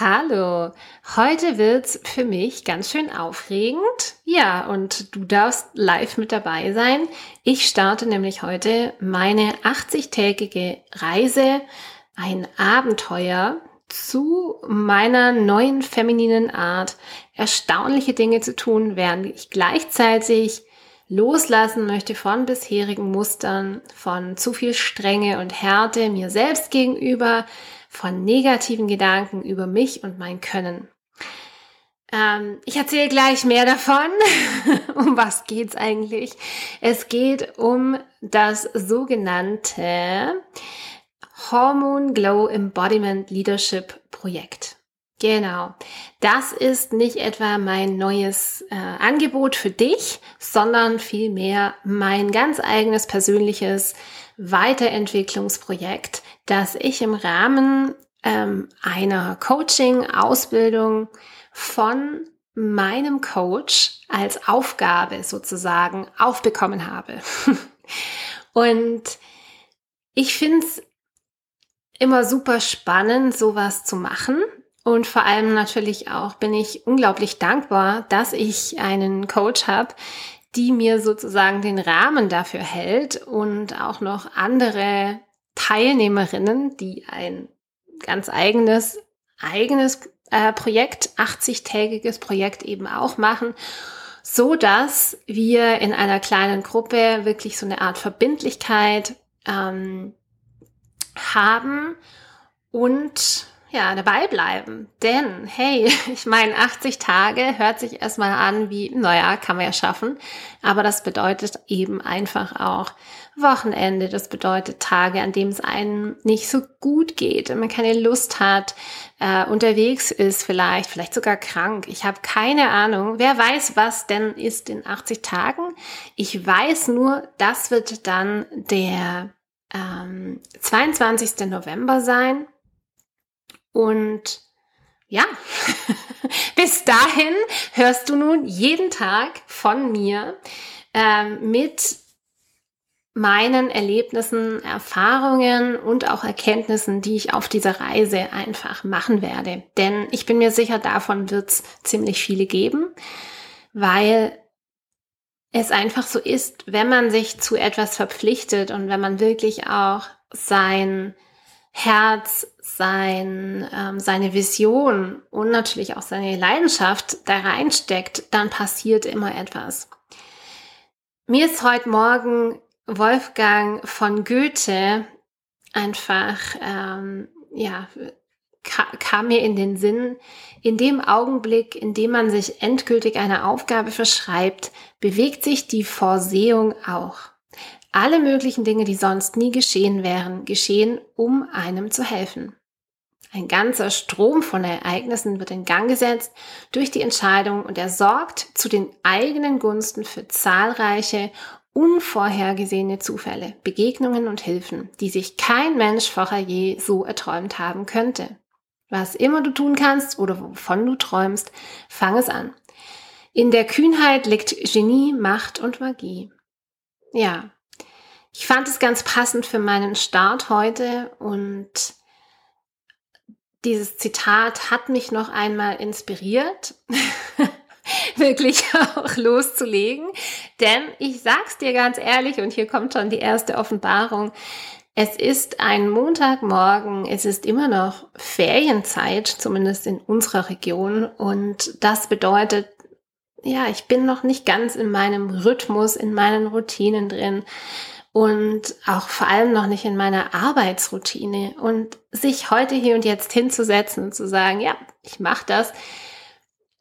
Hallo, heute wird's für mich ganz schön aufregend. Ja, und du darfst live mit dabei sein. Ich starte nämlich heute meine 80-tägige Reise, ein Abenteuer zu meiner neuen femininen Art, erstaunliche Dinge zu tun, während ich gleichzeitig loslassen möchte von bisherigen Mustern, von zu viel Strenge und Härte mir selbst gegenüber, von negativen Gedanken über mich und mein Können. Ähm, ich erzähle gleich mehr davon. um was geht's eigentlich? Es geht um das sogenannte Hormone Glow Embodiment Leadership Projekt. Genau. Das ist nicht etwa mein neues äh, Angebot für dich, sondern vielmehr mein ganz eigenes persönliches Weiterentwicklungsprojekt, das ich im Rahmen ähm, einer Coaching-Ausbildung von meinem Coach als Aufgabe sozusagen aufbekommen habe. Und ich finde es immer super spannend, sowas zu machen. Und vor allem natürlich auch bin ich unglaublich dankbar, dass ich einen Coach habe, die mir sozusagen den Rahmen dafür hält und auch noch andere Teilnehmerinnen, die ein ganz eigenes, eigenes äh, Projekt, 80-tägiges Projekt eben auch machen, so dass wir in einer kleinen Gruppe wirklich so eine Art Verbindlichkeit ähm, haben und ja, dabei bleiben. Denn, hey, ich meine, 80 Tage hört sich erstmal an wie, naja, kann man ja schaffen. Aber das bedeutet eben einfach auch Wochenende. Das bedeutet Tage, an denen es einem nicht so gut geht, wenn man keine Lust hat, äh, unterwegs ist vielleicht, vielleicht sogar krank. Ich habe keine Ahnung. Wer weiß, was denn ist in 80 Tagen? Ich weiß nur, das wird dann der ähm, 22. November sein und ja, bis dahin hörst du nun jeden Tag von mir ähm, mit meinen Erlebnissen, Erfahrungen und auch Erkenntnissen, die ich auf dieser Reise einfach machen werde. Denn ich bin mir sicher, davon wird es ziemlich viele geben, weil es einfach so ist, wenn man sich zu etwas verpflichtet und wenn man wirklich auch sein Herz, sein, ähm, seine Vision und natürlich auch seine Leidenschaft da reinsteckt, dann passiert immer etwas. Mir ist heute Morgen Wolfgang von Goethe einfach, ähm, ja, kam mir in den Sinn, in dem Augenblick, in dem man sich endgültig einer Aufgabe verschreibt, bewegt sich die Vorsehung auch. Alle möglichen Dinge, die sonst nie geschehen wären, geschehen, um einem zu helfen. Ein ganzer Strom von Ereignissen wird in Gang gesetzt durch die Entscheidung und er sorgt zu den eigenen Gunsten für zahlreiche unvorhergesehene Zufälle, Begegnungen und Hilfen, die sich kein Mensch vorher je so erträumt haben könnte. Was immer du tun kannst oder wovon du träumst, fang es an. In der Kühnheit liegt Genie, Macht und Magie. Ja, ich fand es ganz passend für meinen Start heute und dieses Zitat hat mich noch einmal inspiriert, wirklich auch loszulegen. Denn ich sag's dir ganz ehrlich, und hier kommt schon die erste Offenbarung. Es ist ein Montagmorgen, es ist immer noch Ferienzeit, zumindest in unserer Region. Und das bedeutet, ja, ich bin noch nicht ganz in meinem Rhythmus, in meinen Routinen drin und auch vor allem noch nicht in meiner Arbeitsroutine. Und sich heute hier und jetzt hinzusetzen und zu sagen, ja, ich mache das,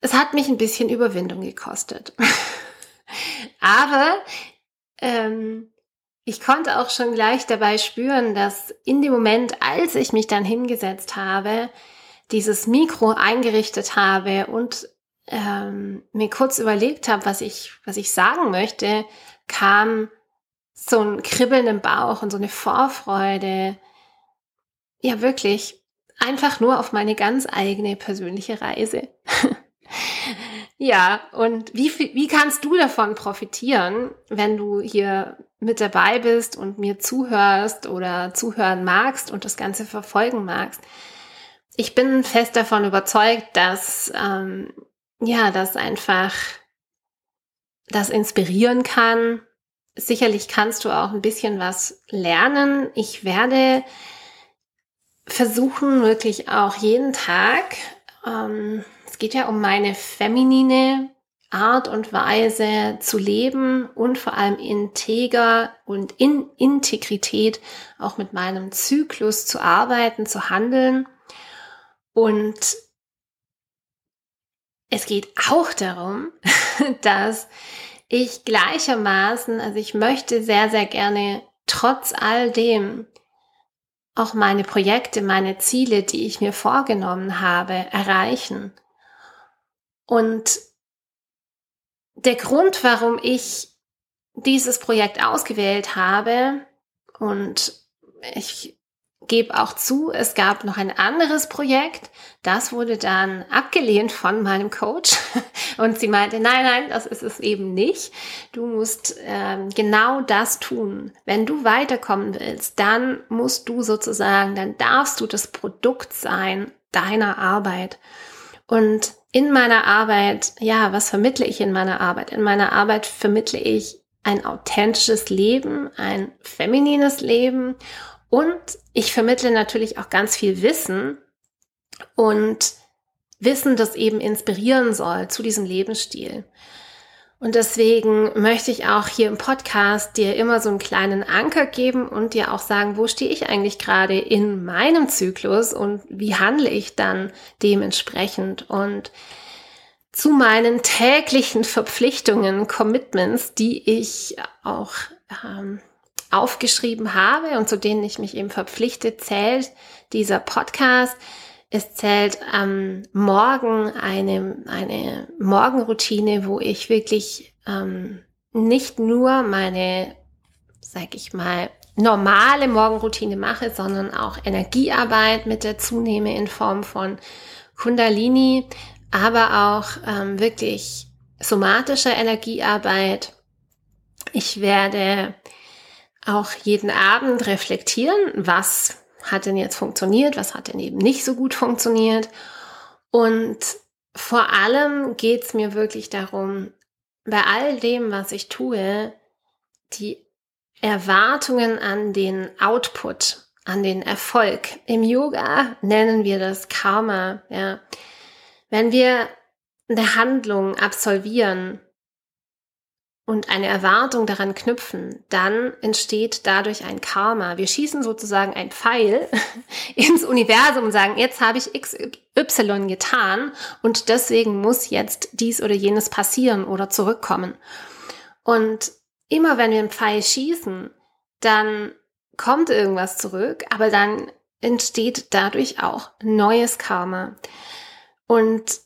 es hat mich ein bisschen Überwindung gekostet. Aber ähm, ich konnte auch schon gleich dabei spüren, dass in dem Moment, als ich mich dann hingesetzt habe, dieses Mikro eingerichtet habe und ähm, mir kurz überlegt habe, was ich, was ich sagen möchte, kam so ein Kribbeln im Bauch und so eine Vorfreude. Ja, wirklich. Einfach nur auf meine ganz eigene persönliche Reise. ja, und wie, wie kannst du davon profitieren, wenn du hier mit dabei bist und mir zuhörst oder zuhören magst und das Ganze verfolgen magst? ich bin fest davon überzeugt, dass ähm, ja, das einfach das inspirieren kann. Sicherlich kannst du auch ein bisschen was lernen. Ich werde versuchen, wirklich auch jeden Tag, ähm, es geht ja um meine feminine Art und Weise zu leben und vor allem integer und in Integrität auch mit meinem Zyklus zu arbeiten, zu handeln. Und es geht auch darum, dass ich gleichermaßen, also ich möchte sehr, sehr gerne trotz all dem auch meine Projekte, meine Ziele, die ich mir vorgenommen habe, erreichen. Und der Grund, warum ich dieses Projekt ausgewählt habe, und ich gebe auch zu, es gab noch ein anderes Projekt, das wurde dann abgelehnt von meinem Coach und sie meinte, nein, nein, das ist es eben nicht. Du musst ähm, genau das tun. Wenn du weiterkommen willst, dann musst du sozusagen, dann darfst du das Produkt sein deiner Arbeit. Und in meiner Arbeit, ja, was vermittle ich in meiner Arbeit? In meiner Arbeit vermittle ich ein authentisches Leben, ein feminines Leben und ich vermittle natürlich auch ganz viel Wissen und Wissen, das eben inspirieren soll zu diesem Lebensstil. Und deswegen möchte ich auch hier im Podcast dir immer so einen kleinen Anker geben und dir auch sagen, wo stehe ich eigentlich gerade in meinem Zyklus und wie handle ich dann dementsprechend und zu meinen täglichen Verpflichtungen, Commitments, die ich auch ähm, aufgeschrieben habe und zu denen ich mich eben verpflichte, zählt dieser Podcast. Es zählt am Morgen eine, eine Morgenroutine, wo ich wirklich ähm, nicht nur meine, sag ich mal, normale Morgenroutine mache, sondern auch Energiearbeit mit dazu nehme in Form von Kundalini, aber auch ähm, wirklich somatischer Energiearbeit. Ich werde auch jeden Abend reflektieren, was hat denn jetzt funktioniert, was hat denn eben nicht so gut funktioniert. Und vor allem geht es mir wirklich darum, bei all dem, was ich tue, die Erwartungen an den Output, an den Erfolg. Im Yoga nennen wir das Karma. Ja. Wenn wir eine Handlung absolvieren, und eine Erwartung daran knüpfen, dann entsteht dadurch ein Karma. Wir schießen sozusagen ein Pfeil ins Universum und sagen, jetzt habe ich XY getan und deswegen muss jetzt dies oder jenes passieren oder zurückkommen. Und immer wenn wir einen Pfeil schießen, dann kommt irgendwas zurück, aber dann entsteht dadurch auch neues Karma. Und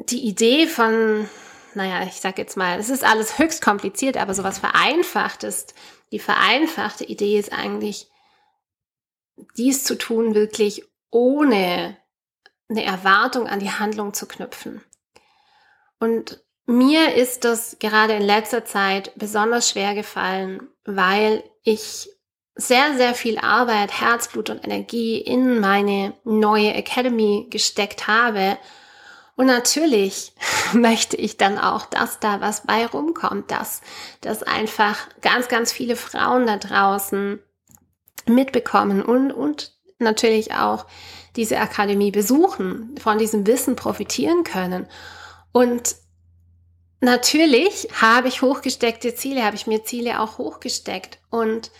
die Idee von naja, ich sag jetzt mal, es ist alles höchst kompliziert, aber sowas vereinfacht ist, die vereinfachte Idee ist eigentlich, dies zu tun wirklich ohne eine Erwartung an die Handlung zu knüpfen. Und mir ist das gerade in letzter Zeit besonders schwer gefallen, weil ich sehr, sehr viel Arbeit, Herzblut und Energie in meine neue Academy gesteckt habe und natürlich möchte ich dann auch, dass da was bei rumkommt, dass, dass einfach ganz, ganz viele Frauen da draußen mitbekommen und, und natürlich auch diese Akademie besuchen, von diesem Wissen profitieren können. Und natürlich habe ich hochgesteckte Ziele, habe ich mir Ziele auch hochgesteckt und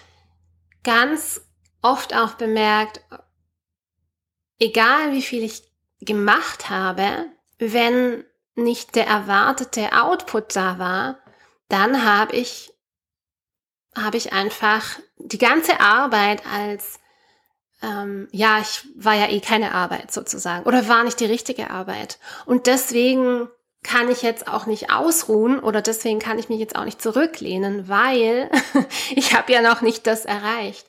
ganz oft auch bemerkt, egal wie viel ich gemacht habe, wenn nicht der erwartete Output da war, dann habe ich, habe ich einfach die ganze Arbeit als, ähm, ja, ich war ja eh keine Arbeit sozusagen oder war nicht die richtige Arbeit. Und deswegen kann ich jetzt auch nicht ausruhen oder deswegen kann ich mich jetzt auch nicht zurücklehnen, weil ich habe ja noch nicht das erreicht.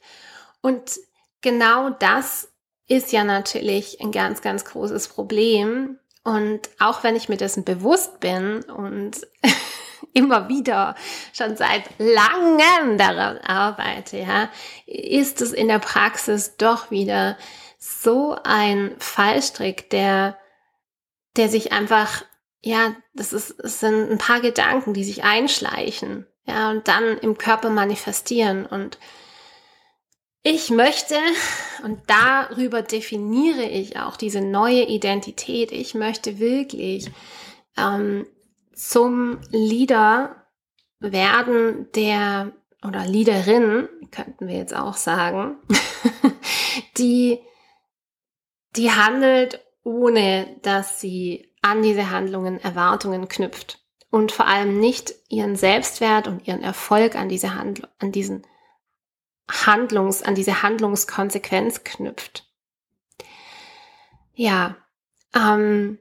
Und genau das ist ja natürlich ein ganz, ganz großes Problem, und auch wenn ich mir dessen bewusst bin und immer wieder schon seit langem daran arbeite, ja, ist es in der Praxis doch wieder so ein Fallstrick, der, der sich einfach, ja, das ist, es sind ein paar Gedanken, die sich einschleichen, ja, und dann im Körper manifestieren. Und ich möchte, und darüber definiere ich auch diese neue Identität, ich möchte wirklich ähm, zum Leader werden, der oder Leaderin, könnten wir jetzt auch sagen, die, die handelt, ohne dass sie an diese Handlungen Erwartungen knüpft. Und vor allem nicht ihren Selbstwert und ihren Erfolg an diese Handl an diesen Handlungs, an diese Handlungskonsequenz knüpft. Ja, ähm,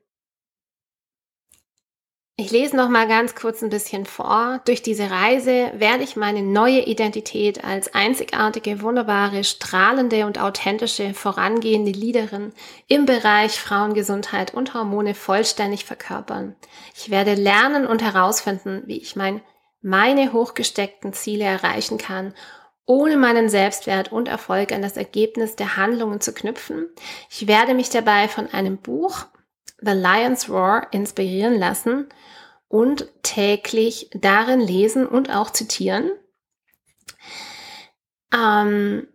ich lese noch mal ganz kurz ein bisschen vor. Durch diese Reise werde ich meine neue Identität als einzigartige, wunderbare, strahlende und authentische, vorangehende Leaderin im Bereich Frauengesundheit und Hormone vollständig verkörpern. Ich werde lernen und herausfinden, wie ich mein, meine hochgesteckten Ziele erreichen kann ohne meinen Selbstwert und Erfolg an das Ergebnis der Handlungen zu knüpfen. Ich werde mich dabei von einem Buch The Lion's Roar inspirieren lassen und täglich darin lesen und auch zitieren. Ähm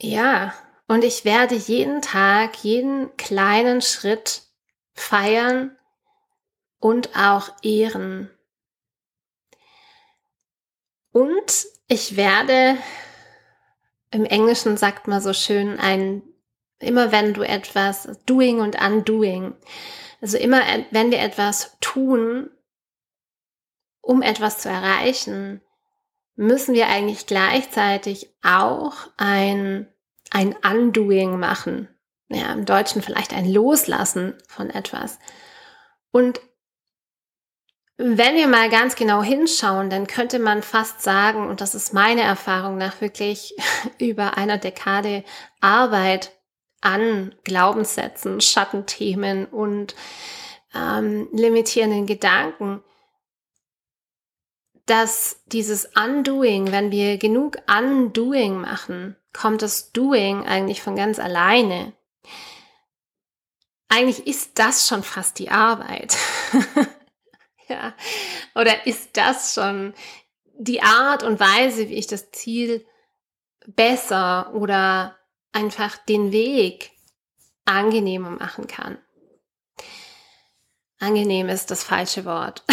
ja, und ich werde jeden Tag, jeden kleinen Schritt feiern und auch ehren. Und ich werde, im Englischen sagt man so schön, ein, immer wenn du etwas, doing und undoing, also immer wenn wir etwas tun, um etwas zu erreichen, müssen wir eigentlich gleichzeitig auch ein, ein Undoing machen. Ja, im Deutschen vielleicht ein Loslassen von etwas. Und wenn wir mal ganz genau hinschauen, dann könnte man fast sagen, und das ist meine Erfahrung nach wirklich über einer Dekade Arbeit an Glaubenssätzen, Schattenthemen und ähm, limitierenden Gedanken, dass dieses Undoing, wenn wir genug Undoing machen, kommt das Doing eigentlich von ganz alleine. Eigentlich ist das schon fast die Arbeit. Ja. Oder ist das schon die Art und Weise, wie ich das Ziel besser oder einfach den Weg angenehmer machen kann? Angenehm ist das falsche Wort.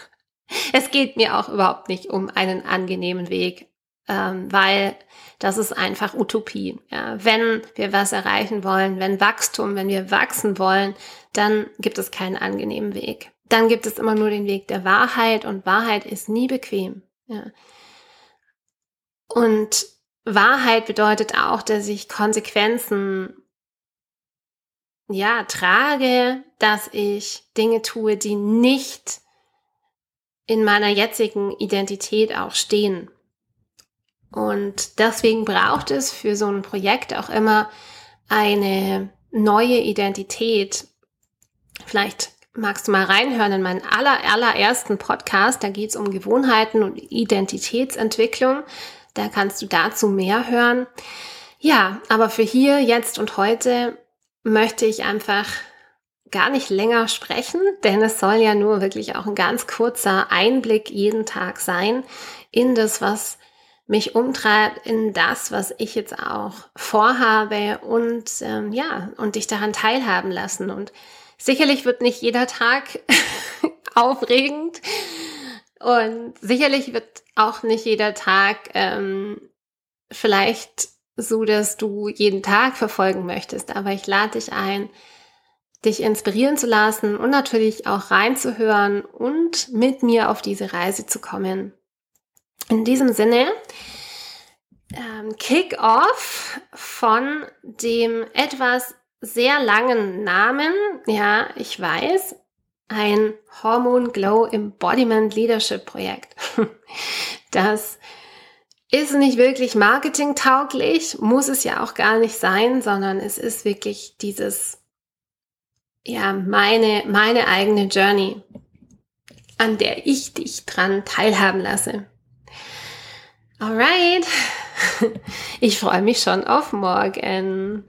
es geht mir auch überhaupt nicht um einen angenehmen Weg, ähm, weil das ist einfach Utopie. Ja. Wenn wir was erreichen wollen, wenn Wachstum, wenn wir wachsen wollen, dann gibt es keinen angenehmen Weg dann gibt es immer nur den Weg der Wahrheit und Wahrheit ist nie bequem. Ja. Und Wahrheit bedeutet auch, dass ich Konsequenzen ja trage, dass ich Dinge tue, die nicht in meiner jetzigen Identität auch stehen. Und deswegen braucht es für so ein Projekt auch immer eine neue Identität. Vielleicht magst du mal reinhören in meinen aller, allerersten Podcast. Da geht es um Gewohnheiten und Identitätsentwicklung. Da kannst du dazu mehr hören. Ja, aber für hier, jetzt und heute möchte ich einfach gar nicht länger sprechen, denn es soll ja nur wirklich auch ein ganz kurzer Einblick jeden Tag sein in das, was mich umtreibt, in das, was ich jetzt auch vorhabe und ähm, ja, und dich daran teilhaben lassen. Und Sicherlich wird nicht jeder Tag aufregend und sicherlich wird auch nicht jeder Tag ähm, vielleicht so, dass du jeden Tag verfolgen möchtest. Aber ich lade dich ein, dich inspirieren zu lassen und natürlich auch reinzuhören und mit mir auf diese Reise zu kommen. In diesem Sinne, ähm, Kick-off von dem etwas sehr langen Namen. Ja, ich weiß. Ein Hormone Glow Embodiment Leadership Projekt. Das ist nicht wirklich marketingtauglich, muss es ja auch gar nicht sein, sondern es ist wirklich dieses, ja, meine, meine eigene Journey, an der ich dich dran teilhaben lasse. Alright. Ich freue mich schon auf morgen.